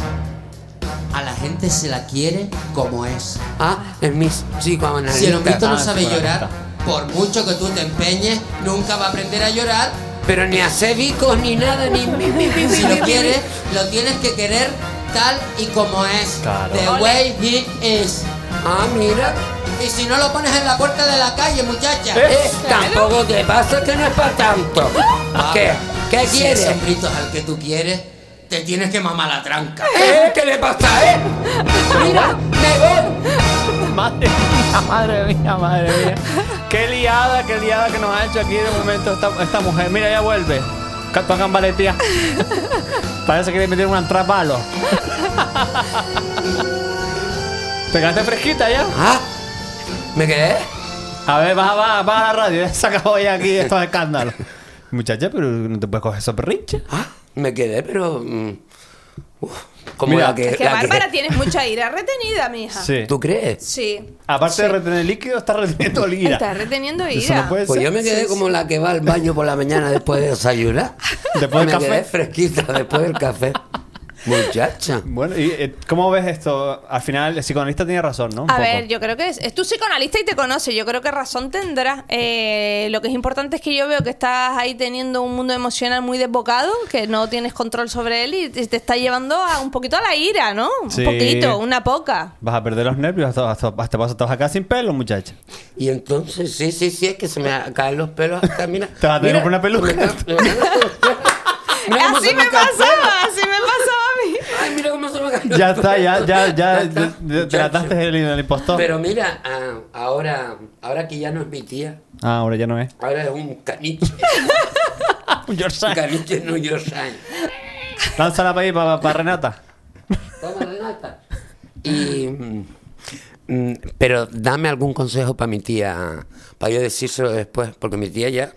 A la gente se la quiere como es. Ah, es mi psicoanalista. Si el hombrito no Ah, sabe llorar, por mucho que tú te empeñes, nunca va a aprender a llorar. Pero ni hace bicos ni nada, ni... mi, mi, mi, Si lo quieres, lo tienes que querer tal y como es. Claro. The way he is. Ah, mira. Y si no lo pones en la puerta de la calle, muchacha. Eh, tampoco te pasa que no es para tanto. ¿Qué? ¿Qué Si quieres? es al que tú quieres, te tienes que mamar la tranca. ¿Eh? ¿Qué le pasa, eh? Mira, me voy. Madre mía, madre mía, madre mía. Qué liada, qué liada que nos ha hecho aquí de momento esta, esta mujer. Mira, ya vuelve. Ca- Tocan baletía. Parece que le metieron un trapalo. ¿Te quedaste fresquita ya? Ah, ¿me quedé? A ver, baja, baja, baja la radio. Ya se acabó ya aquí estos escándalos. Muchacha, pero no te puedes coger esos perrinches. Ah, me quedé, pero. mm, uf, como Mira. la que. Es que la que- Bárbara tienes mucha ira retenida, mija. Sí. ¿Tú crees? Sí. Aparte de retener líquido, está reteniendo el ira. Estás reteniendo ira. Eso no puede Pues ser. yo me quedé Sí, como la que va al baño por la mañana después de desayunar. Después del me café. quedé fresquita después del café. Muchacha. Bueno, ¿y eh, cómo ves esto? Al final, el psicoanalista tiene razón, ¿no? Un A poco. ver, yo creo que es, es tu psicoanalista y te conoce. Yo creo que razón tendrá. Eh, lo que es importante es que yo veo que estás ahí teniendo un mundo emocional muy desbocado, que no tienes control sobre él y te está llevando a un poquito a la ira, ¿no? Un poquito, una poca. Vas a perder los nervios, hasta, hasta, hasta vas a estar acá sin pelo, muchacha. Y entonces, sí, sí, sí, es que se me caen los pelos hasta, mira. Te vas a tener mira, una peluca. me me así me pasaba, así me pasaba mira cómo se me caen los Ya está, ya, ya, ya, Ya ya- trataste el, el impostor. Pero mira, ah, ahora, ahora que ya no es mi tía, Ah, ahora ya no es. ahora es un caniche. Un George un caniche York Times. Lánzala para ahí, para, Renata. Toma, Renata. Y, mm, mm, pero dame algún consejo para mi tía, para yo decírselo después, porque mi tía ya,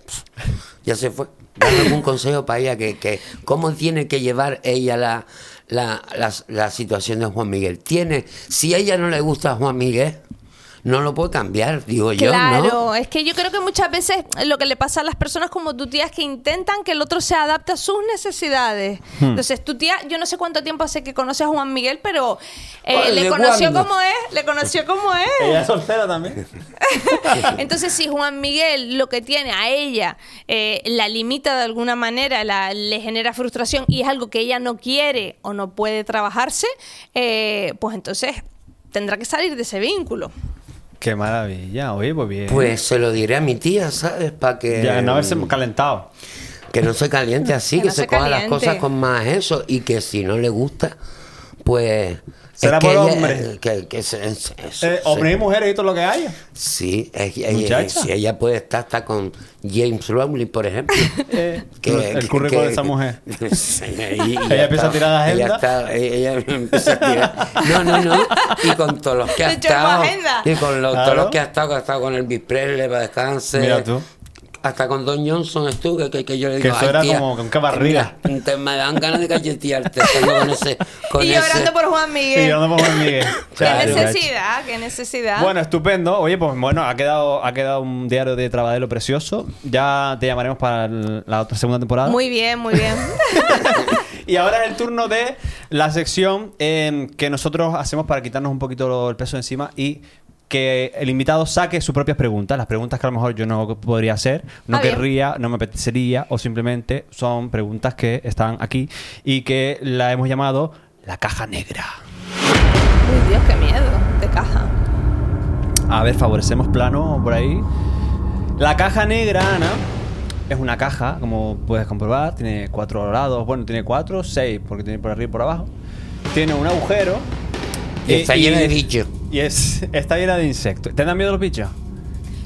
ya se fue. Dame algún consejo para ella, que, que cómo tiene que llevar ella la, la, la, situación de Juan Miguel. Tiene, si a ella no le gusta Juan Miguel, no lo puede cambiar, digo yo, Claro, ¿no? es que yo creo que muchas veces lo que le pasa a las personas como tu tía es que intentan que el otro se adapte a sus necesidades. Hmm. Entonces, tu tía, yo no sé cuánto tiempo hace que conoce a Juan Miguel, pero eh, le ¿de conoció como es, le conoció como es. Ella es soltera también. Entonces, si Juan Miguel lo que tiene a ella eh, la limita de alguna manera, la, le genera frustración y es algo que ella no quiere o no puede trabajarse, eh, pues entonces tendrá que salir de ese vínculo. Qué maravilla. Oye, pues bien. Pues se lo diré a mi tía, ¿sabes? Para que... Ya no haberse calentado. Que no se caliente así, Que que, no se, se coja las cosas con más eso y que si no le gusta, pues... Será es que por ella- hombre. Que, se- Eh, hombres y mujeres y todo lo que haya. Sí, es- ella- si ella puede estar hasta con James Rowling, por ejemplo. Eh, el currículo de esa mujer. Sí, y- y Ella empieza a tirar la Ella, agenda. está- ella empieza a tirar. No, no, no. Y con todos los que ha estado. Y con los, Claro. todos los que ha estado, que ha estado con el Presley para descanse. Mira tú. Hasta con Don Johnson estuvo, que, que, que yo le Que digo, eso "Ay, era tía, como con qué barriga". te- me dan ganas de cachetearte. con ese, con y ese- llorando por Juan Y Miguel. yo no pongo Miguel. ¿Qué necesidad? ¿Qué necesidad? Bueno, estupendo. Oye, pues bueno, ha quedado, ha quedado un diario de Trabadelo precioso. Ya te llamaremos para la otra segunda temporada. Muy bien, muy bien. Y ahora es el turno de la sección eh, que nosotros hacemos para quitarnos un poquito el peso de encima y que el invitado saque sus propias preguntas, las preguntas que a lo mejor yo no podría hacer, no Ah, bien. querría, no me apetecería o simplemente son preguntas que están aquí y que la hemos llamado la caja negra. Uy, Dios, qué miedo de caja. A ver, favorecemos plano por ahí. La caja negra, Ana, es una caja, como puedes comprobar. Tiene cuatro lados. Bueno, tiene cuatro, seis, porque tiene por arriba y por abajo. Tiene un agujero. Y está llena de bichos. Y es, está llena de insectos. ¿Te dan miedo los bichos?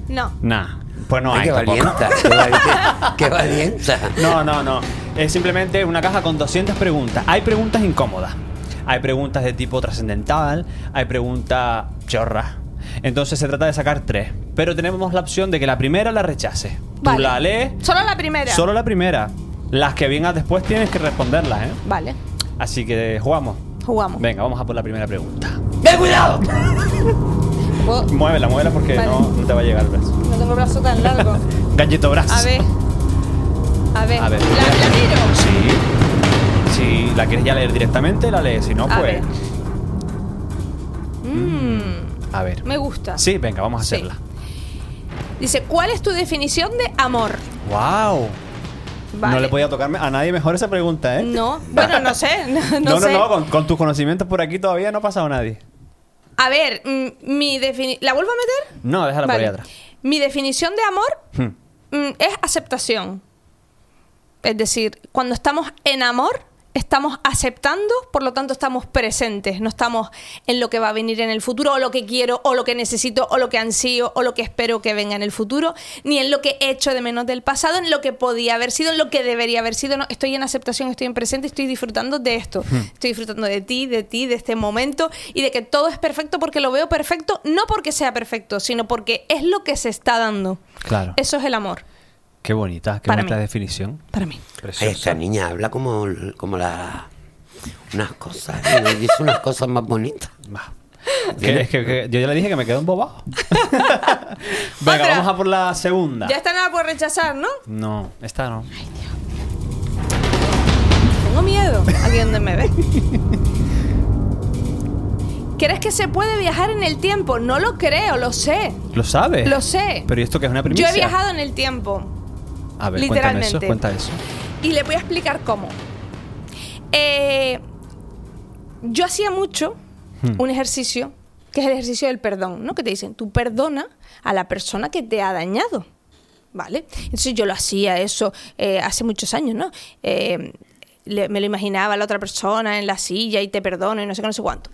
No. Nah. Pues no Ay, hay. qué tampoco. valienta, qué valienta. Qué valienta. No, no, no. Es simplemente una caja con 200 preguntas. Hay preguntas incómodas. Hay preguntas de tipo trascendental. Hay preguntas chorras. Entonces se trata de sacar tres. Pero tenemos la opción de que la primera la rechace. Tú la lees. Solo la primera. Solo la primera. Las que vengan después tienes que responderlas, ¿eh? Vale, Así que jugamos. Jugamos. Venga, vamos a por la primera pregunta. ¡Ten cuidado! Puedo- Muévela, muévela porque Vale. no, no te va a llegar el brazo. No tengo el brazo tan largo. Gallito brazo. A ver. A ver. A ver. ¿La? Sí. Si la quieres ya leer directamente, la lees. Si no, A pues. ver. Mmm, A ver. me gusta. Sí, venga, vamos a Sí. hacerla. Dice, ¿cuál es tu definición de amor? ¡Wow! Vale. No le podía tocarme a nadie mejor esa pregunta, ¿eh? No, bueno, no sé. No, no, no, sé. no, con, con tus conocimientos por aquí todavía no ha pasado nadie. A ver, mm, mi definición. ¿La vuelvo a meter? No, déjala por Vale. ahí atrás. Mi definición de amor Hmm. mm, es aceptación. Es decir, cuando estamos en amor, estamos aceptando, por lo tanto estamos presentes, no estamos en lo que va a venir en el futuro, o lo que quiero, o lo que necesito, o lo que ansío, o lo que espero que venga en el futuro, ni en lo que he hecho de menos del pasado, en lo que podía haber sido, en lo que debería haber sido. No, estoy en aceptación, estoy en presente, estoy disfrutando de esto. Estoy disfrutando de ti, de ti, de este momento y de que todo es perfecto porque lo veo perfecto, no porque sea perfecto, sino porque es lo que se está dando. Claro. Eso es el amor, Qué bonita, qué Para bonita mí. definición. para mí. Ay, esta niña habla como, como la. Unas cosas. y dice unas cosas más bonitas. Va. Que- es que, que yo ya le dije que me quedo embobado. Venga, Otra. vamos a por la segunda. Ya está nada por rechazar, ¿no? No, esta no. Tengo miedo aquí donde me ve. ¿Crees que se puede viajar en el tiempo? No lo creo, lo sé. ¿Lo sabes? Lo sé. Pero ¿y esto que es una primicia? Yo he viajado en el tiempo. A ver, cuéntame eso, literalmente. cuenta eso. Y le voy a explicar cómo. Eh, yo hacía mucho Hmm. un ejercicio que es el ejercicio del perdón, ¿no? Que te dicen, tú perdona a la persona que te ha dañado, ¿vale? Entonces yo lo hacía eso eh, hace muchos años, ¿no? Eh, le- me lo imaginaba la otra persona en la silla y te perdono y no sé qué, no sé cuánto.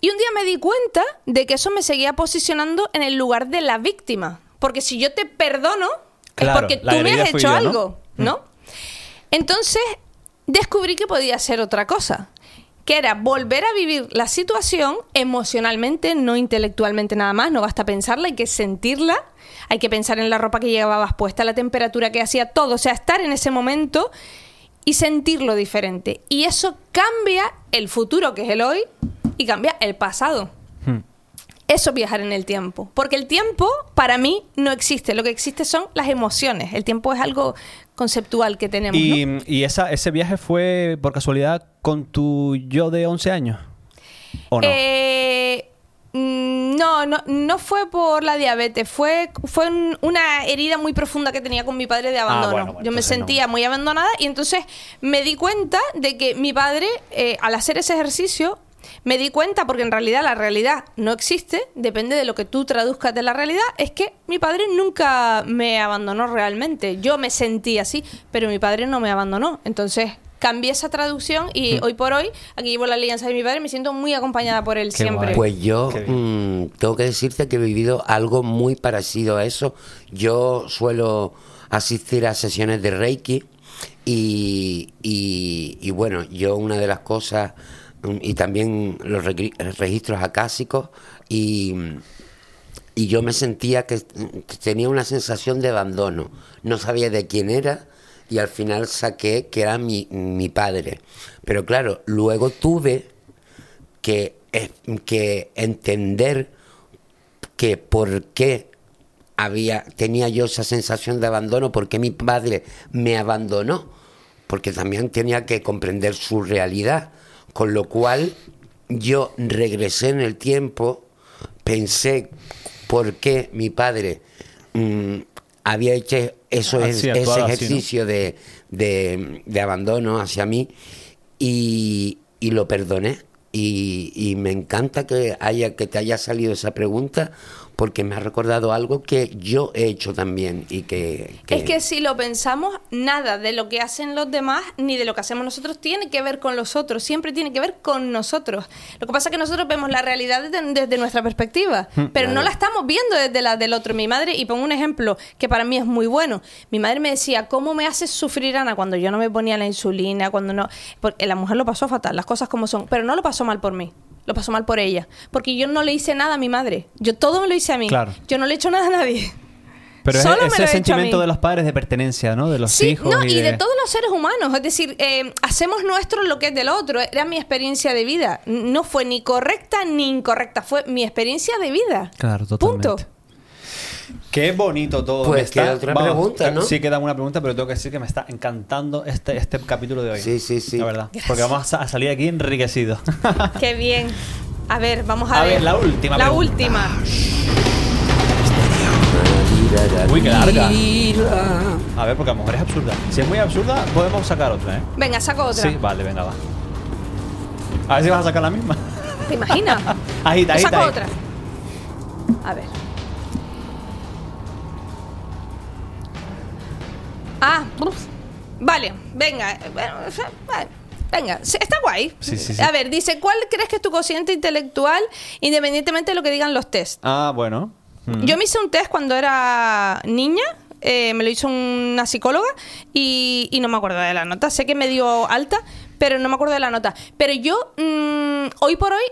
Y un día me di cuenta de que eso me seguía posicionando en el lugar de la víctima. Porque si yo te perdono, Claro, es porque tú me has hecho algo, ¿no? Entonces descubrí que podía hacer otra cosa, que era volver a vivir la situación emocionalmente, no intelectualmente nada más, no basta pensarla, hay que sentirla, hay que pensar en la ropa que llevabas puesta, la temperatura que hacía, todo, o sea, estar en ese momento y sentirlo diferente. Y eso cambia el futuro, que es el hoy, y cambia el pasado. Hmm. Eso es viajar en el tiempo. Porque el tiempo, para mí, no existe. Lo que existe son las emociones. El tiempo es algo conceptual que tenemos. ¿Y, ¿no? y esa, ese viaje fue por casualidad con tu yo de 11 años? ¿O no? Eh, mm, no, no, no fue por la diabetes, fue, fue un- una herida muy profunda que tenía con mi padre de abandono. Ah, bueno, bueno, Yo me sentía muy abandonada y entonces me di cuenta de que mi padre, eh, al hacer ese ejercicio, me di cuenta, porque en realidad la realidad no existe, depende de lo que tú traduzcas de la realidad, es que mi padre nunca me abandonó realmente. Yo me sentí así, pero mi padre no me abandonó. Entonces cambié esa traducción y Mm. hoy por hoy, aquí llevo la alianza de mi padre y me siento muy acompañada por él Qué siempre. guay. Pues yo mm, tengo que decirte que he vivido algo muy parecido a eso. Yo suelo asistir a sesiones de Reiki y, y- y bueno, yo una de las cosas, y también los registros acásicos, y, y yo me sentía que tenía una sensación de abandono. No sabía de quién era y al final saqué que era mi, mi padre. Pero claro, luego tuve que, eh, que entender que por qué había, tenía yo esa sensación de abandono, por qué mi padre me abandonó, porque también tenía que comprender su realidad, con lo cual yo regresé en el tiempo, pensé por qué mi padre mm, había hecho eso, Así, ese actuado así, ¿no? ejercicio de, de- de abandono hacia mí y, y lo perdoné. Y, y me encanta que haya que te haya salido esa pregunta porque me ha recordado algo que yo he hecho también y que, Es que si lo pensamos, nada de lo que hacen los demás ni de lo que hacemos nosotros tiene que ver con los otros, siempre tiene que ver con nosotros. Lo que pasa es que nosotros vemos la realidad desde, desde nuestra perspectiva, pero no la estamos viendo desde la del otro. Mi madre, y pongo un ejemplo que para mí es muy bueno, mi madre me decía, ¿cómo me haces sufrir, Ana, cuando yo no me ponía la insulina, cuando no... Porque la mujer lo pasó fatal, las cosas como son, pero no lo pasó mal por mí. Lo pasó mal por ella. Porque yo no le hice nada a mi madre. Yo todo me lo hice a mí. Claro. Yo no le he hecho nada a nadie. Pero es solo ese sentimiento de los padres de pertenencia, ¿no? De los Sí, hijos. no, y, y de... todos los seres humanos. Es decir, eh, hacemos nuestro lo que es del otro. Era mi experiencia de vida. No fue ni correcta ni incorrecta. Fue mi experiencia de vida. Claro, totalmente. Punto. Qué bonito todo. Pues está- queda otra pregunta, ¿no? Sí, queda una pregunta, pero tengo que decir que me está encantando este, este capítulo de hoy. Sí, sí, sí. La verdad. Porque vamos a, sa- a salir aquí enriquecidos. Qué bien. A ver, vamos a, A ver, la última La pregunta. última. Uy, qué larga. a ver, porque a lo mejor es absurda. Si es muy absurda, podemos sacar otra, ¿eh? Venga, saco otra. Sí, vale, venga, va. A ver si vas a sacar la misma. ¿Te imaginas? Agita, agita, saco ahí. otra. A ver. Ah, uf. vale, venga. eh, bueno, vale. Venga, está guay. Sí, sí, sí. A ver, dice, ¿cuál crees que es tu cociente intelectual independientemente de lo que digan los test? Ah, bueno. Mm. Yo me hice un test cuando era niña, eh, me lo hizo una psicóloga y, y no me acuerdo de la nota. Sé que me dio alta, pero no me acuerdo de la nota. Pero yo, mm, hoy por hoy,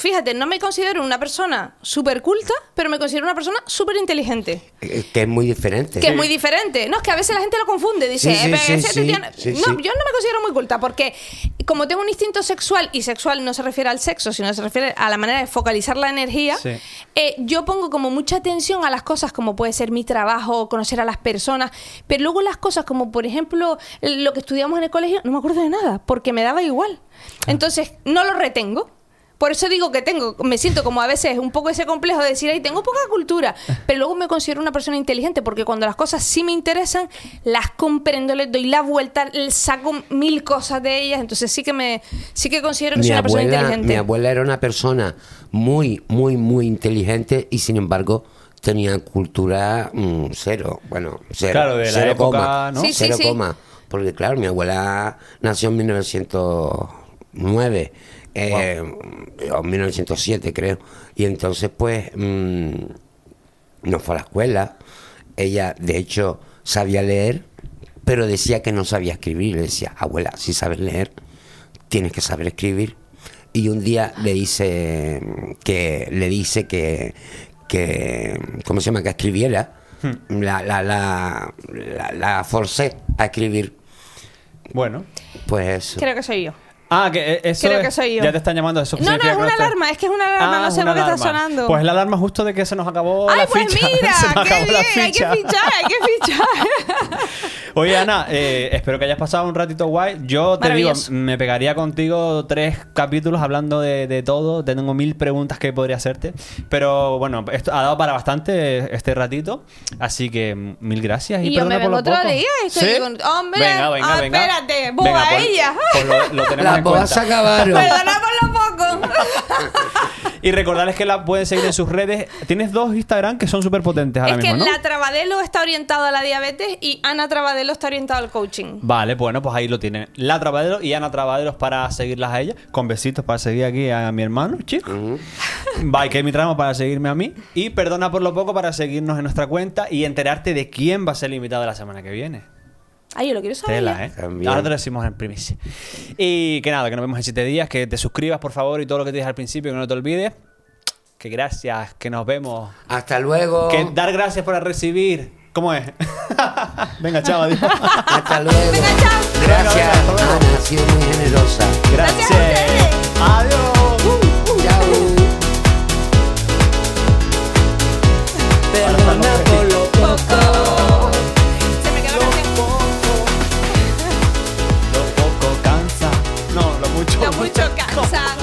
fíjate, no me considero una persona súper culta, pero me considero una persona súper inteligente. Eh, Que es muy diferente. Que es muy diferente. No, es que a veces la gente lo confunde. Dice, Sí, sí, "Eh, sí, no-". sí, no, sí. yo no me considero muy culta porque como tengo un instinto sexual y sexual no se refiere al sexo, sino se refiere a la manera de focalizar la energía, Sí. eh, yo pongo como mucha atención a las cosas como puede ser mi trabajo, conocer a las personas, pero luego las cosas como por ejemplo lo que estudiamos en el colegio, no me acuerdo de nada porque me daba igual. Entonces no lo retengo. Por eso digo que tengo, me siento como a veces un poco ese complejo de decir, ay, tengo poca cultura, pero luego me considero una persona inteligente porque cuando las cosas sí me interesan, las comprendo, les doy la vuelta, les saco mil cosas de ellas, entonces sí que me, sí que considero que mi soy una persona inteligente. mi abuela era una persona muy, muy, muy inteligente y sin embargo tenía cultura mm, cero. Bueno, cero. Claro, de la cero época, coma. ¿no? Sí, sí, cero sí. coma. Porque claro, mi abuela nació en 1909. Eh, o 1907 creo. Y entonces pues mm, no fue a la escuela. Ella de hecho sabía leer pero decía que no sabía escribir. Le decía abuela si sabes leer tienes que saber escribir y un día le dice que le dice que que cómo se llama que escribiera. Hmm. la la la la, la forcé a escribir. Bueno. pues Creo que soy yo. Ah, que eh, eso Creo es- que soy yo. Ya te están llamando eso. No, no, es una alarma, es que es una alarma, no es sé una por qué está alarma. sonando. Pues la alarma justo de que se nos acabó Ay, la pues ficha. mira, se nos qué acabó bien, la hay que ficha. fichar, hay que fichar. Oye, Ana, eh, espero que hayas pasado un ratito guay. Yo te digo, me pegaría contigo tres capítulos hablando de, de todo. Tengo mil preguntas que podría hacerte. Pero bueno, esto ha dado para bastante este ratito. Así que mm, mil gracias. Y, Y yo me por vengo lo otro poco. día y estoy ¿Sí? con- ¡Hombre! Venga, venga, Ah, venga. espérate, Venga, pues- ella. pues lo, lo tenemos cuenta. se acabaron Perdona por lo poco. Y recordarles que la pueden seguir en sus redes. Tienes dos Instagram que son súper potentes ahora es que mismo, ¿no? la Trabadelo está orientada a la diabetes y Ana Trabadelo está orientada al coaching. Vale, bueno, pues ahí lo tienen. La Trabadero y Ana Trabaderos para seguirlas a ellas. Con besitos para seguir aquí a mi hermano, chico. Bye, que mi tramo para seguirme a mí. Y perdona por lo poco para seguirnos en nuestra cuenta y enterarte de quién va a ser el invitado la semana que viene. Ay, yo lo quiero saber. Tela, ¿eh? Ahora te lo decimos en primicia. Y que nada, que nos vemos en 7 días. Que te suscribas, por favor, y todo lo que te dije al principio, que no te olvides. Que gracias, que nos vemos. Hasta luego. Dar gracias por recibir. ¿Cómo es? Venga, chao, adiós. Hasta luego. Venga, chao. Gracias, Ana, ha muy generosa. Gracias. adiós. Uh, uh, chao. Uh. Perdona por lo poco. 啥